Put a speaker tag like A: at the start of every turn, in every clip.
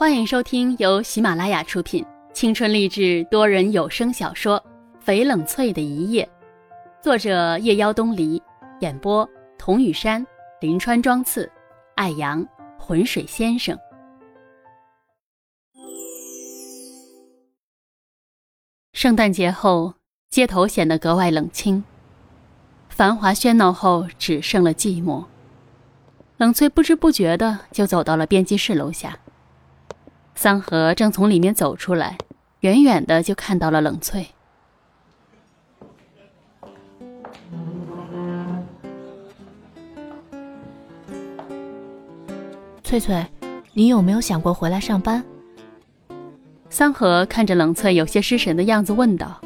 A: 欢迎收听由喜马拉雅出品、青春励志多人有声小说《翡冷翠的一夜》，作者夜妖东篱，演播童雨山、林川、庄次、艾阳、浑水先生。圣诞节后，街头显得格外冷清，繁华喧闹后只剩了寂寞。冷翠不知不觉的就走到了编辑室楼下。桑河正从里面走出来，远远的就看到了冷翠。
B: 翠翠，你有没有想过回来上班？
A: 桑河看着冷翠有些失神的样子问道。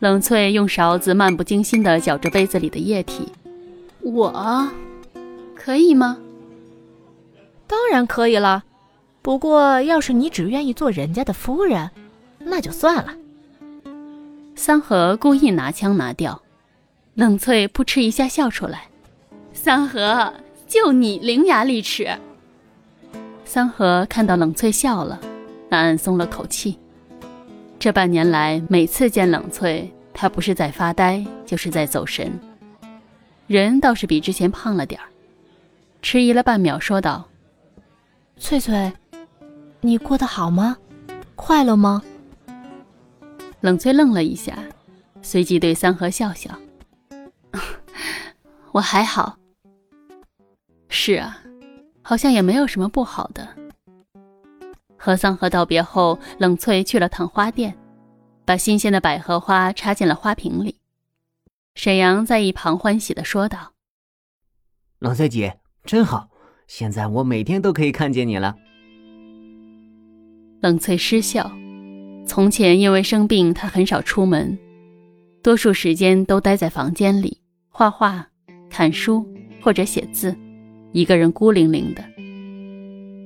A: 冷翠用勺子漫不经心的搅着杯子里的液体。我。可以吗？
B: 当然可以了，不过要是你只愿意做人家的夫人，那就算了。
A: 三河故意拿腔拿调，冷翠扑哧一下笑出来。三河，就你伶牙俐齿。三河看到冷翠笑了，暗暗松了口气。这半年来，每次见冷翠，他不是在发呆，就是在走神。人倒是比之前胖了点儿。迟疑了半秒，说道：“
B: 翠翠，你过得好吗？快乐吗？”
A: 冷翠愣了一下，随即对三河笑笑：“ 我还好。是啊，好像也没有什么不好的。”和桑河道别后，冷翠去了趟花店，把新鲜的百合花插进了花瓶里。沈阳在一旁欢喜的说道：“
C: 冷翠姐。”真好，现在我每天都可以看见你了。
A: 冷翠失笑。从前因为生病，她很少出门，多数时间都待在房间里画画、看书或者写字，一个人孤零零的。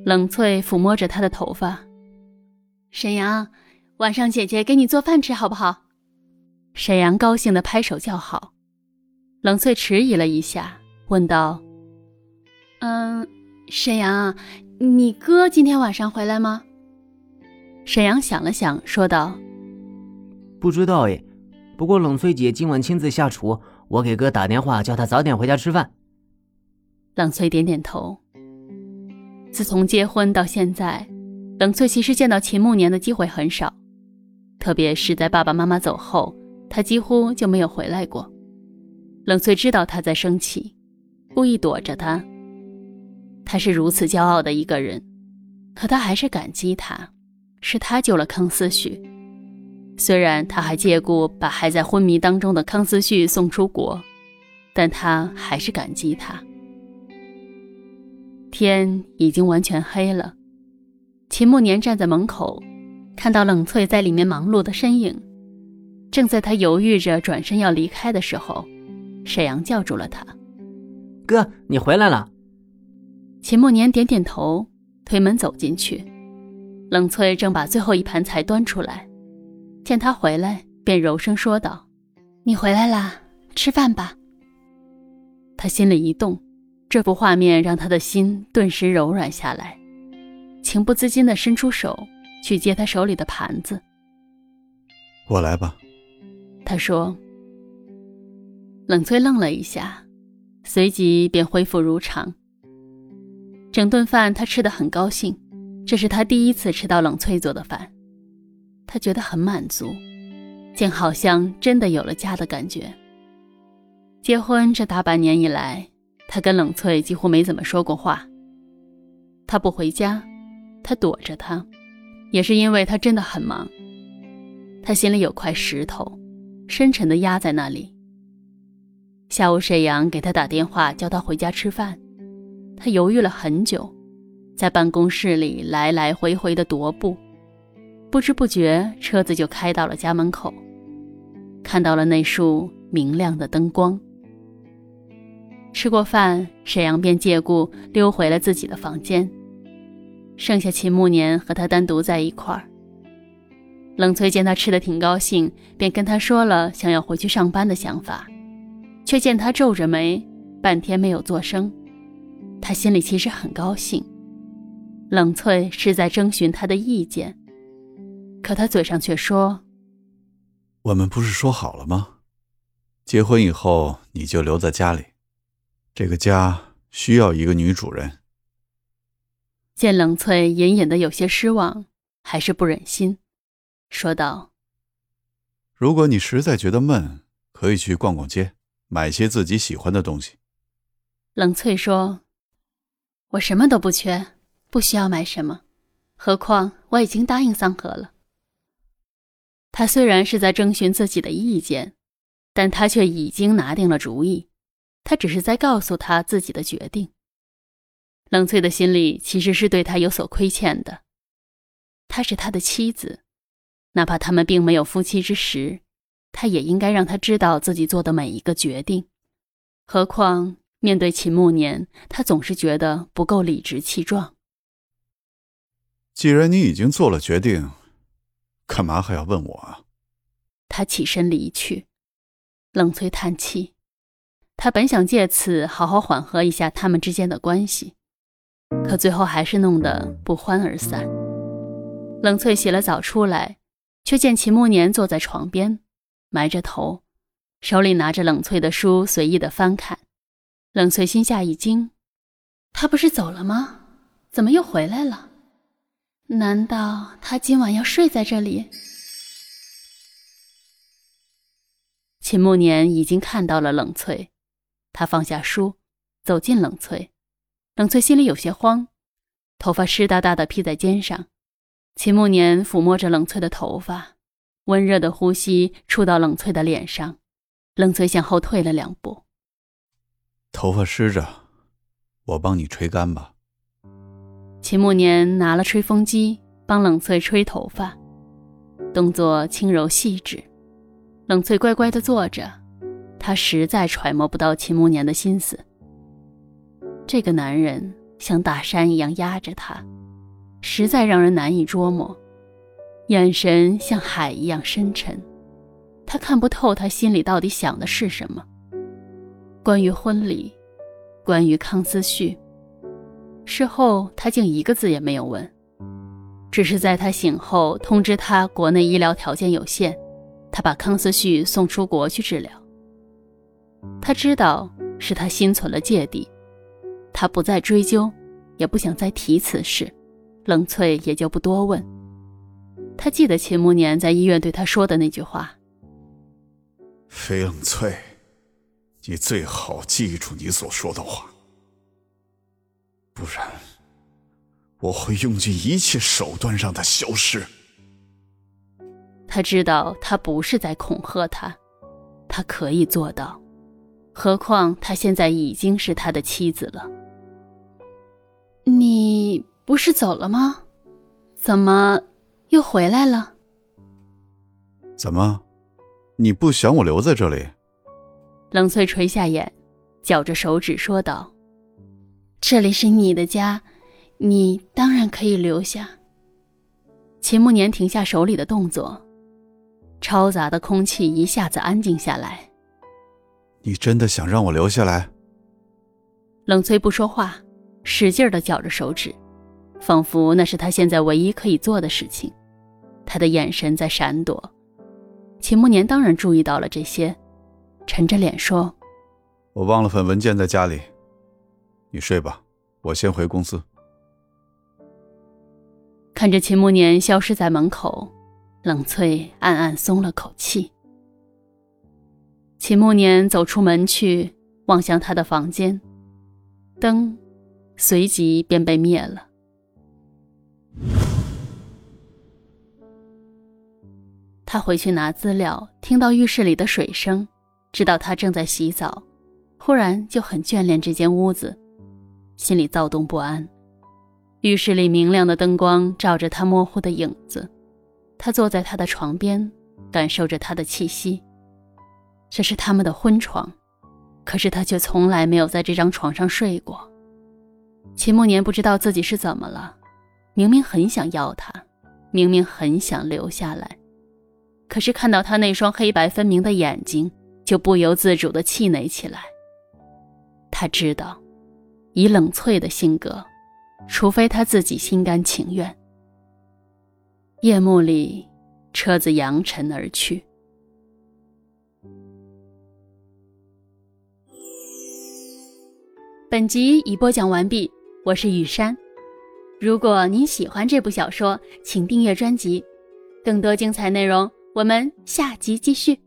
A: 冷翠抚摸着他的头发，沈阳，晚上姐姐给你做饭吃好不好？沈阳高兴的拍手叫好。冷翠迟疑了一下，问道。嗯，沈阳，你哥今天晚上回来吗？沈阳想了想，说道：“
C: 不知道哎，不过冷翠姐今晚亲自下厨，我给哥打电话叫他早点回家吃饭。”
A: 冷翠点点头。自从结婚到现在，冷翠其实见到秦慕年的机会很少，特别是在爸爸妈妈走后，她几乎就没有回来过。冷翠知道他在生气，故意躲着他。他是如此骄傲的一个人，可他还是感激他，是他救了康思旭。虽然他还借故把还在昏迷当中的康思旭送出国，但他还是感激他。天已经完全黑了，秦慕年站在门口，看到冷翠在里面忙碌的身影。正在他犹豫着转身要离开的时候，沈阳叫住了他：“
C: 哥，你回来了。”
A: 秦慕年点点头，推门走进去。冷翠正把最后一盘菜端出来，见他回来，便柔声说道：“你回来啦，吃饭吧。”他心里一动，这幅画面让他的心顿时柔软下来，情不自禁地伸出手去接他手里的盘子。
D: “我来吧。”
A: 他说。冷翠愣了一下，随即便恢复如常。整顿饭他吃的很高兴，这是他第一次吃到冷翠做的饭，他觉得很满足，竟好像真的有了家的感觉。结婚这大半年以来，他跟冷翠几乎没怎么说过话。他不回家，他躲着他，也是因为他真的很忙。他心里有块石头，深沉的压在那里。下午沈阳给他打电话，叫他回家吃饭。他犹豫了很久，在办公室里来来回回的踱步，不知不觉车子就开到了家门口，看到了那束明亮的灯光。吃过饭，沈阳便借故溜回了自己的房间，剩下秦慕年和他单独在一块儿。冷翠见他吃的挺高兴，便跟他说了想要回去上班的想法，却见他皱着眉，半天没有作声。他心里其实很高兴，冷翠是在征询他的意见，可他嘴上却说：“
D: 我们不是说好了吗？结婚以后你就留在家里，这个家需要一个女主人。”
A: 见冷翠隐隐的有些失望，还是不忍心，说道：“
D: 如果你实在觉得闷，可以去逛逛街，买些自己喜欢的东西。”
A: 冷翠说：“我什么都不缺，不需要买什么，何况我已经答应桑和了。”他虽然是在征询自己的意见，但他却已经拿定了主意，他只是在告诉他自己的决定。冷翠的心里其实是对他有所亏欠的，她是他的妻子，哪怕他们并没有夫妻之实，他也应该让他知道自己做的每一个决定。何况面对秦慕年，他总是觉得不够理直气壮。
D: 既然你已经做了决定，干嘛还要问我啊？
A: 他起身离去，冷翠叹气，他本想借此好好缓和一下他们之间的关系。可最后还是弄得不欢而散。冷翠洗了澡出来，却见秦慕年坐在床边，埋着头，手里拿着冷翠的书，随意的翻看。冷翠心下一惊，他不是走了吗？怎么又回来了？难道他今晚要睡在这里？秦慕年已经看到了冷翠，他放下书，走近冷翠。冷翠心里有些慌，头发湿哒哒的披在肩上。秦慕年抚摸着冷翠的头发，温热的呼吸触到冷翠的脸上。冷翠向后退了两步。
D: 头发湿着，我帮你吹干吧。
A: 秦慕年拿了吹风机，帮冷翠吹头发，动作轻柔细致。冷翠乖乖地坐着，她实在揣摩不到秦慕年的心思。这个男人像大山一样压着她，实在让人难以捉摸，眼神像海一样深沉，她看不透他心里到底想的是什么。关于婚礼，关于康思旭，事后他竟一个字也没有问，只是在他醒后通知他国内医疗条件有限，他把康思旭送出国去治疗。他知道是他心存了芥蒂。他不再追究，也不想再提此事，冷翠也就不多问。他记得秦慕年在医院对他说的那句话：“
D: 飞冷翠，你最好记住你所说的话，不然我会用尽一切手段让他消失。”
A: 他知道他不是在恐吓他，他可以做到，何况他现在已经是他的妻子了。你不是走了吗？怎么又回来了？
D: 怎么，你不想我留在这里？
A: 冷翠垂下眼，绞着手指说道：“这里是你的家，你当然可以留下。”秦慕年停下手里的动作，嘈杂的空气一下子安静下来。
D: 你真的想让我留下来？
A: 冷翠不说话。使劲的绞着手指，仿佛那是他现在唯一可以做的事情。他的眼神在闪躲。秦慕年当然注意到了这些，沉着脸说：“
D: 我忘了份文件在家里，你睡吧，我先回公司。”
A: 看着秦慕年消失在门口，冷翠暗暗松了口气。秦慕年走出门去，望向他的房间，灯。随即便被灭了。他回去拿资料，听到浴室里的水声，知道他正在洗澡，忽然就很眷恋这间屋子，心里躁动不安。浴室里明亮的灯光照着他模糊的影子，他坐在他的床边，感受着他的气息。这是他们的婚床，可是他却从来没有在这张床上睡过。秦慕年不知道自己是怎么了，明明很想要他，明明很想留下来，可是看到他那双黑白分明的眼睛，就不由自主的气馁起来。他知道，以冷翠的性格，除非他自己心甘情愿。夜幕里，车子扬尘而去。本集已播讲完毕，我是雨山。如果您喜欢这部小说，请订阅专辑，更多精彩内容我们下集继续。